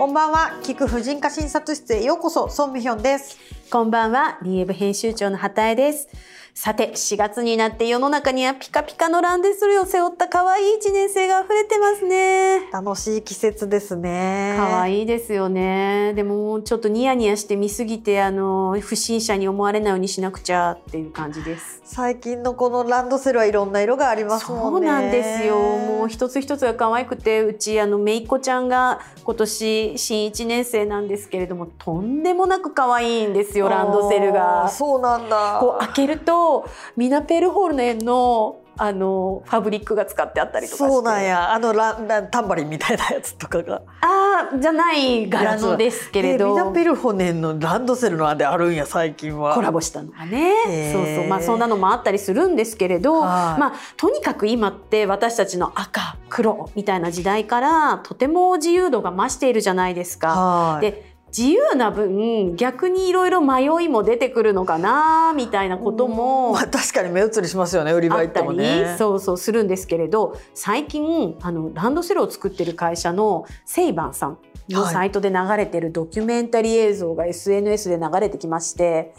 こんばんは、聞く婦人科診察室へようこそ、ソンミヒョンです。こんばんは、DF 編集長の畑江です。さて、4月になって世の中にはピカピカのランデスルを背負った可愛い1年生が溢れてますね。楽しい季節ですね。可愛いですよね。でもちょっとニヤニヤして見すぎて、あの、不審者に思われないようにしなくちゃっていう感じです。最近のこのランドセルはいろんな色がありますもんね。そうなんですよ。もう一つ一つが可愛くて、うちあのめいっ子ちゃんが今年新1年生なんですけれども、とんでもなく可愛いんですよ、ランドセルが。そうなんだ。こう開けるとミナペルホルネンのあのファブリックが使ってあったりとかそうなんや。あのランタンバリンみたいなやつとかが。ああじゃない柄のですけれど。ミナペルホネンのランドセルのあれあるんや最近は。コラボしたのがね。そうそう。まあそんなのもあったりするんですけれど、まあとにかく今って私たちの赤黒みたいな時代からとても自由度が増しているじゃないですか。で自由な分逆にいろいろ迷いも出てくるのかなみたいなことも、まあ、確かに目移りしますよね売り場行ってもね。そうそうするんですけれど最近あのランドセルを作ってる会社のセイバンさんのサイトで流れてるドキュメンタリー映像が SNS で流れてきまして。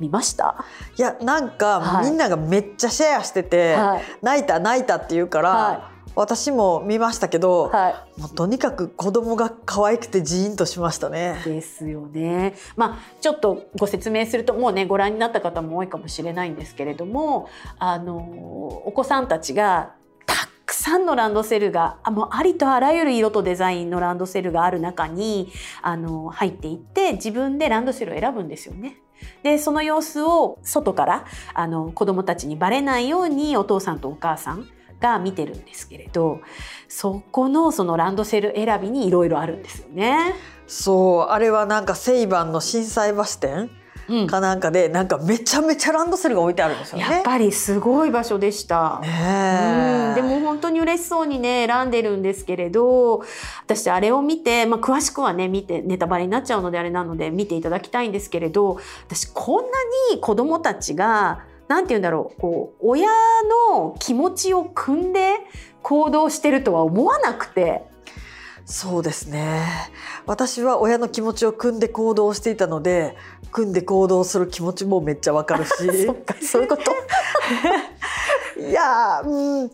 見ました？いやなんか、はい、みんながめっちゃシェアしてて、はい、泣いた泣いたって言うから、はい私も見ましたけど、はい、もうとにかく子供が可愛くてジーンとしましたね。ですよね。まあちょっとご説明するともうねご覧になった方も多いかもしれないんですけれども、あのお子さんたちがたくさんのランドセルがあもうありとあらゆる色とデザインのランドセルがある中にあの入っていって自分でランドセルを選ぶんですよね。でその様子を外からあの子供たちにバレないようにお父さんとお母さんが見てるんですけれどそこのそのランドセル選びにいろいろあるんですよね。そうあれはなんかセイバンの心斎橋店うん、かなんかでなんかめちゃめちゃランドセルが置いてあるんですよね。やっぱりすごい場所でした。うん、でも本当に嬉しそうにね選んでるんですけれど私あれを見て、まあ、詳しくはね見てネタバレになっちゃうのであれなので見ていただきたいんですけれど私こんなに子どもたちがなんて言うんだろう。こう親の気持ちを汲んで行動してるとは思わなくて。そうですね。私は親の気持ちを汲んで行動していたので組んで行動する気持ちもめっちゃわかるし。そういうこと。いやうん。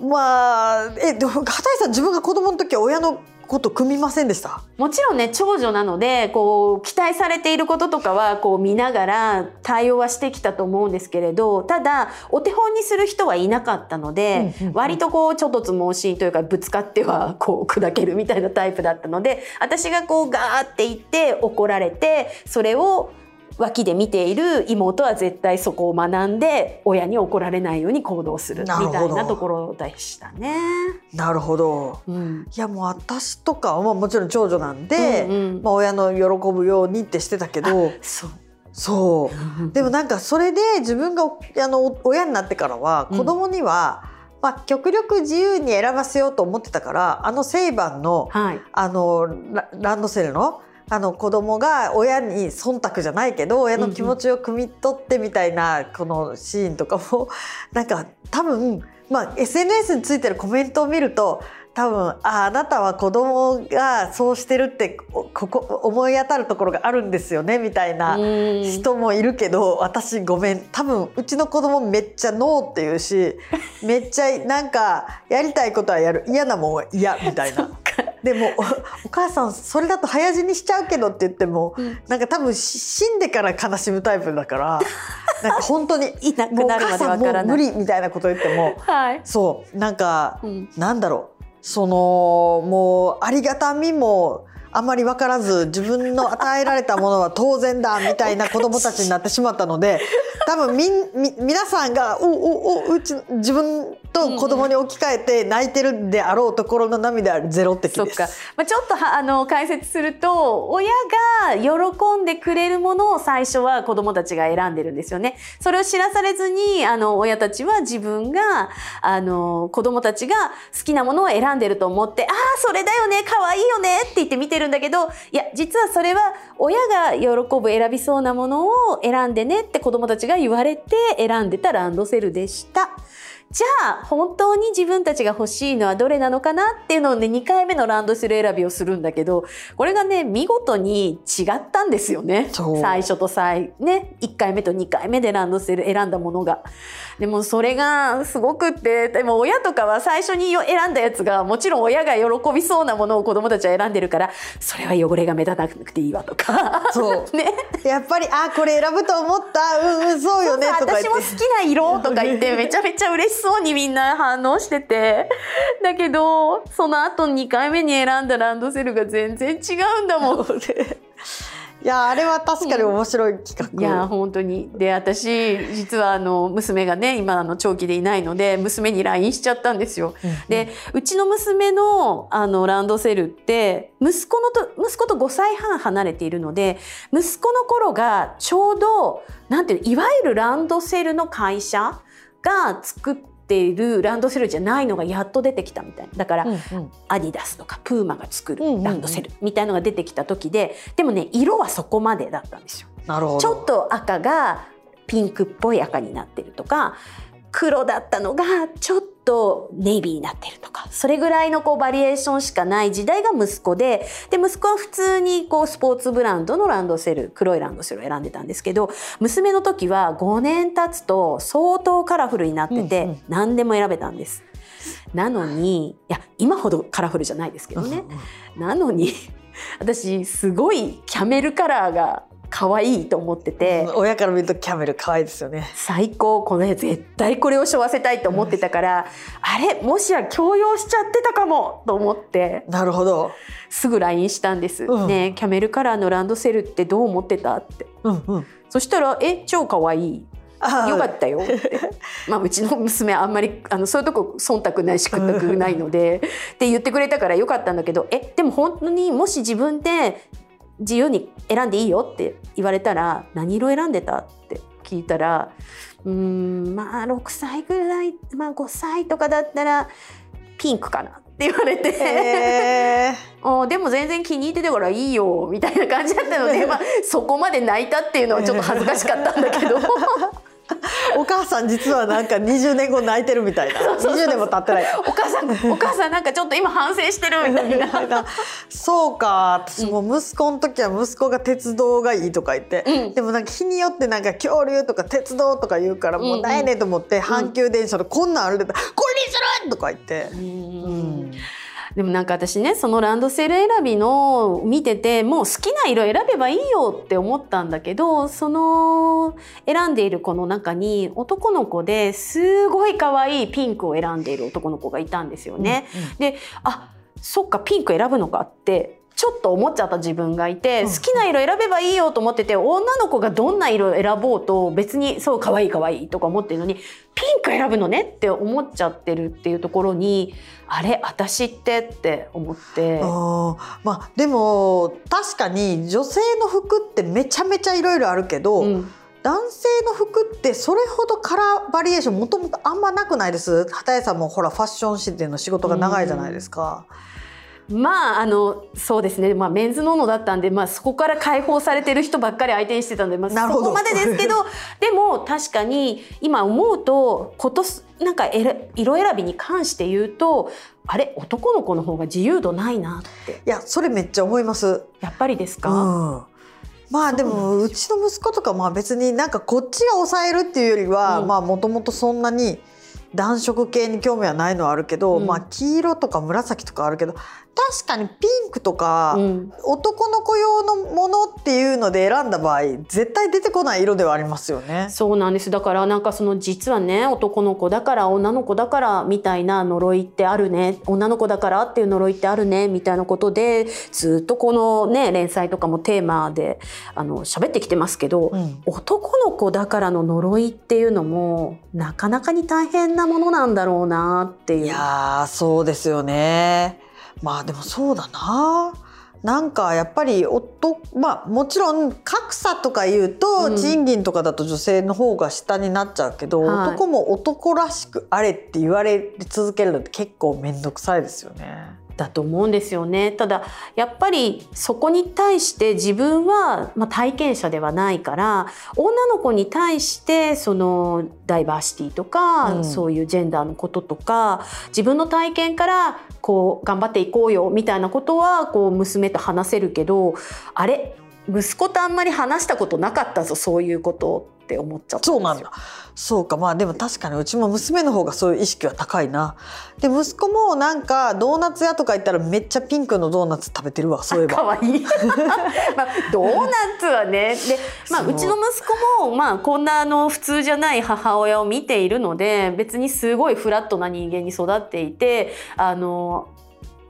まあえでも畑井さん自分が子供の時は親のこと組みませんでした？もちろんね長女なのでこう期待されていることとかはこう見ながら対応はしてきたと思うんですけれどただお手本にする人はいなかったので、うんうんうん、割とこうちょっとつ盲信というかぶつかってはこう砕けるみたいなタイプだったので私がこうガーって言って怒られてそれを脇で見ている妹は絶対そこを学んで親に怒られないように行動するみたいなところでしたね。なるほど。うん、いやもう私とかはもちろん長女なんで、うんうん、まあ親の喜ぶようにってしてたけど。そうそう でもなんかそれで自分があの親になってからは子供には、うん、まあ、極力自由に選ばせようと思ってたからあのセイバンの,はい、あのランドセルのあの子供が親に忖度じゃないけど親の気持ちを汲み取ってみたいなこのシーンとかも なんか多分、まあ、SNS についてるコメントを見ると多分ああなたは子供がそうしてるってここ思い当たるところがあるんですよねみたいな人もいるけど私ごめん。多分うちの子供めっちゃノーって言うしめっちゃなんかやりたいことはやる。嫌なもんは嫌みたいな。でもお母さんそれだと早死にしちゃうけどって言っても、うん、なんか多分死んでから悲しむタイプだから なんか本当にいなくなるまでわからない。無理みたいなこと言っても、はい、そうなんか、うん、なんだろうそのもうありがたみもあまり分からず自分の与えられたものは当然だみたいな子供たちになってしまったので多分みみ皆さんがおおおうち自分と子供に置き換えて泣いてるであろうところの涙はゼロ的です。そっかまあ、ちょっとあの解説すると親が喜んでくれるものを最初は子供たちが選んでるんですよね。それを知らされずにあの親たちは自分があの子供たちが好きなものを選んでると思って「ああそれだよね可愛いよね」って言って見てるんだけどいや実はそれは親が喜ぶ選びそうなものを選んでねって子供たちが言われて選んでたランドセルでした。じゃあ本当に自分たちが欲しいのはどれなのかなっていうのをね2回目のランドセル選びをするんだけどこれがね見事に違ったんですよね。最初と最ね1回目と2回目でランドセル選んだものが。でもそれがすごくってでも親とかは最初に選んだやつがもちろん親が喜びそうなものを子供たちは選んでるからそれは汚れが目立たなくていいわとか。そう。ね。やっぱりあこれ選ぶと思った。うんうんそうよねとか私も好きな色とか言って めちゃめちゃ嬉しそうにみんな反応しててだけどその後2回目に選んだランドセルが全然違うんだもん。いやあれは確かに面白い企画、うん、いや本当にで私実はあの娘がね今あの長期でいないので娘に LINE しちゃったんですよ。うんうん、でうちの娘のあのランドセルって息子のと息子と5歳半離れているので息子の頃がちょうどなんていういわゆるランドセルの会社が作っているランドセルじゃないのがやっと出てきたみたいな。だから、うんうん、アディダスとかプーマが作るランドセルみたいのが出てきた時ででもね色はそこまでだったんですよ。ちょっと赤がピンクっぽい赤になってるとか黒だったのがちょっとネイビーになってるとかそれぐらいのこうバリエーションしかない時代が息子でで息子は普通にこうスポーツブランドのランドセル黒いランドセルを選んでたんですけど娘の時は5年経つと相当カラフルになってて何でも選べたんです。なのにいや今ほどカラフルじゃないですけどね。なのに私すごいキャメルカラーが可愛いと思ってて、親から見るとキャメル可愛いですよね。最高。この絵絶対これを背負わせたいと思ってたから、あれ？もしや強要しちゃってたかもと思って。なるほど。すぐ LINE したんです、うん、ねキャメルカラーのランドセルってどう思ってたって、うんうん、そしたら「え？超可愛い。よかったよまあうちの娘あんまりあのそういうとこ忖度ないし屈託ないので。って言ってくれたからよかったんだけどえ？でも本当にもし自分で自由に選んでいいよって言われたら何色選んでたって聞いたらうんまあ6歳ぐらい、まあ、5歳とかだったらピンクかなって言われて おでも全然気に入ってたからいいよみたいな感じだったので、まあ、そこまで泣いたっていうのはちょっと恥ずかしかったんだけど。お母さん実はなんか20年後泣いてるみたいな20 年も経ってない。お母さんお母さんなんかちょっと今反省してるみたいな。そうか。私も息子の時は息子が鉄道がいいとか言って、うん、でもなんか日によってなんか恐竜とか鉄道とか言うからもうないねと思って、阪急電車のこんなんあるで、これにするとか言って。うん、うんでもなんか私ねそのランドセル選びの見ててもう好きな色選べばいいよって思ったんだけどその選んでいる子の中に男の子ですごい可愛いピンクを選んでいる男の子がいたんですよね。うんうん、であそっかピンク選ぶのかってちょっと思っちゃった自分がいて、好きな色選べばいいよと思ってて女の子がどんな色選ぼうと別にそう可愛い可愛いとか思ってるのにピンク選ぶのねって思っちゃってるっていうところにあれ私ってって思って。あまあでも確かに女性の服ってめちゃめちゃいろいろあるけど、うん。男性の服ってそれほどカラーバリエーションもともとあんまなくないです。畑谷さんもほらファッション誌っていうの仕事が長いじゃないですか。うんまああのそうですね、まあ、メンズノーノだったんで、まあ、そこから解放されてる人ばっかり相手にしてたんで、まあ、そこまでですけど でも確かに今思うと今年なんか色選びに関して言うとあれ男の子の方が自由度ないなって。いやそれめっちゃ思います。やっぱりですか、うん。まあでもうちの息子とかまあ別になんかこっちが抑えるっていうよりはまあもともとそんなに暖色系に興味はないのはあるけど、うん、まあ黄色とか紫とかあるけど確かにピンクとか、うん、男の子用のものっていうので選んだ場合絶対出てこない色ではありますよね。そうなんです。だからなんかその実はね男の子だから女の子だからみたいな呪いってあるね女の子だからっていう呪いってあるねみたいなことでずっとこのね連載とかもテーマであの喋ってきてますけど、うん、男の子だからの呪いっていうのもなかなかに大変なものなんだろうなっていう。いやそうですよね。まあでもそうだな。なんかやっぱり夫まあもちろん格差とか言うと、賃金とかだと女性の方が下になっちゃうけど、男も男らしくあれって言われ続けるのって結構面倒くさいですよね。だと思うんですよね。ただやっぱりそこに対して自分は、まあ、体験者ではないから女の子に対してそのダイバーシティとか、うん、そういうジェンダーのこととか自分の体験からこう頑張っていこうよみたいなことはこう娘と話せるけどあれ息子とあんまり話したことなかったぞそういうことって思っちゃったそうなんだ。そうか。まあでも確かにうちも娘の方がそういう意識は高いな。で息子もなんかドーナツ屋とか行ったらめっちゃピンクのドーナツ食べてるわそういえば。かわいい、まあ、ドーナツはね。で、まあ、うちの息子も、まあ、こんなあの普通じゃない母親を見ているので別にすごいフラットな人間に育っていてあの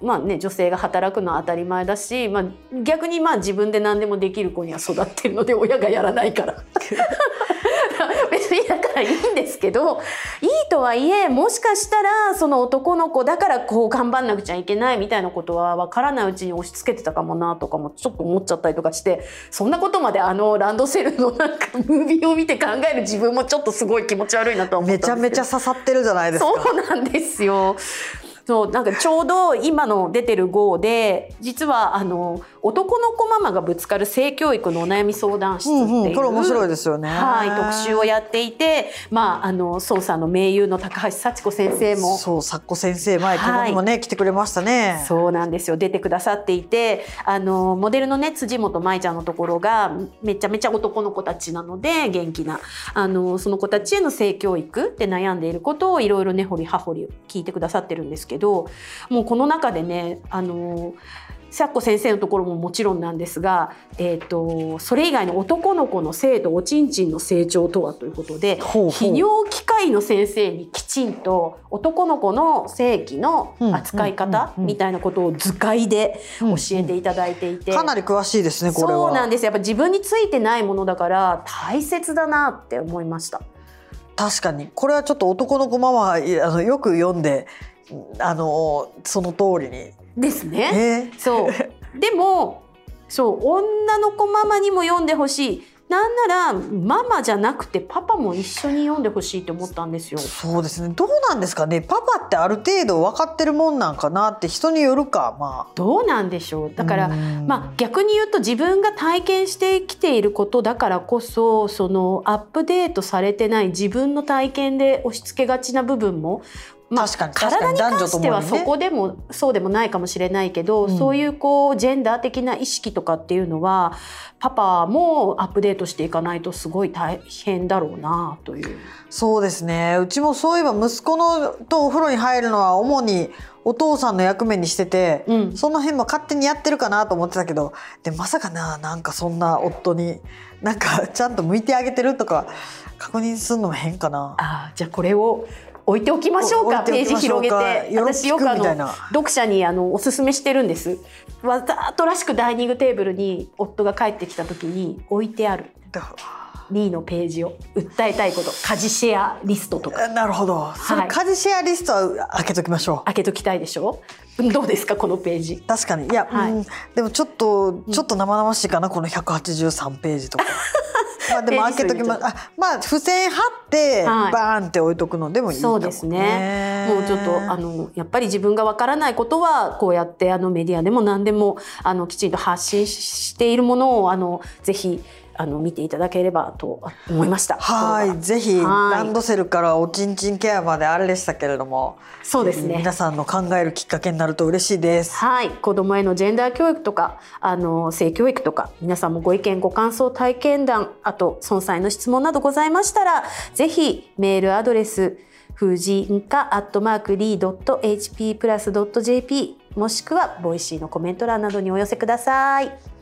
まあね、女性が働くのは当たり前だし、まあ、逆にまあ自分で何でもできる子には育ってるので 親がやらないから。別にだからいいんですけどいいとはいえもしかしたらその男の子だからこう頑張んなくちゃいけないみたいなことは分からないうちに押し付けてたかもなとかもちょっと思っちゃったりとかしてそんなことまであのランドセルのなんかムービーを見て考える自分もちょっとすごい気持ち悪いなと思っためちゃめちゃ刺さってるじゃないですか。そうなんですよそうなんかちょうど今の出てる号で実はあの男の子ママがぶつかる性教育のお悩み相談室っていう、うんうん、これ面白いですよね。はい、特集をやっていて、まああの捜査の名優の高橋幸子先生も、そう咲子先生前ここにもね、はい、来てくれましたね。そうなんですよ出てくださっていて、あのモデルのね辻本舞ちゃんのところがめちゃめちゃ男の子たちなので元気なあのその子たちへの性教育で悩んでいることをいろいろ根掘り葉掘り聞いてくださってるんですけど、もうこの中でねあのさっこ先生のところももちろんなんですが、えーと、それ以外の男の子の性とおちんちんの成長とはということで泌尿機械の先生にきちんと男の子の性器の扱い方みたいなことを図解で教えていただいていて、かなり詳しいですねこれは。そうなんですやっぱ自分についてないものだから大切だなって思いました。確かに。これはちょっと男の子ママあのよく読んであのその通りにですね。そう でもそう女の子ママにも読んでほしいなんならママじゃなくてパパも一緒に読んでほしいと思ったんですよ。そうですね。どうなんですかね。パパってある程度分かってるもんなんかなって人によるかまあ。どうなんでしょう。だからまあ逆に言うと自分が体験してきていることだからこそそのアップデートされてない自分の体験で押し付けがちな部分もまあ、体に関してはそこでもそうでもないかもしれないけど、うん、そういうこうジェンダー的な意識とかっていうのはパパもアップデートしていかないとすごい大変だろうなという。そうですね。うちもそういえば息子のとお風呂に入るのは主にお父さんの役目にしてて、うん、その辺も勝手にやってるかなと思ってたけどでまさかななんかそんな夫になんかちゃんと向いてあげてるとか確認するのも変かな。あじゃあこれを置いておきましょうかページ広げて。私よくあの読者にあのおすすめしてるんです。わざとらしくダイニングテーブルに夫が帰ってきた時に置いてある。2のページを訴えたいこと。家事シェアリストとか。なるほど、はい、家事シェアリストは開けときましょう。開けときたいでしょ？どうですかこのページ？確かに。いや、はい、うん、でもちょっとちょっと生々しいかな、この183ページとか まあでも開けときます。あまあ付箋貼ってバーンって置いとくのでもいい、ね、そうですね。もうちょっとあのやっぱり自分がわからないことはこうやってあのメディアでも何でもあのきちんと発信しているものをあのぜひあの見ていただければと思いました。はい、ぜひランドセルからおちんちんケアまであれでしたけれども、そうですね。皆さんの考えるきっかけになると嬉しいです。はい、子供へのジェンダー教育とか、あの性教育とか、皆さんもご意見ご感想体験談、あと存在の質問などございましたら、ぜひメールアドレス婦人科アットマーク LEE ドット HP プラスドット JP もしくはボイシーのコメント欄などにお寄せください。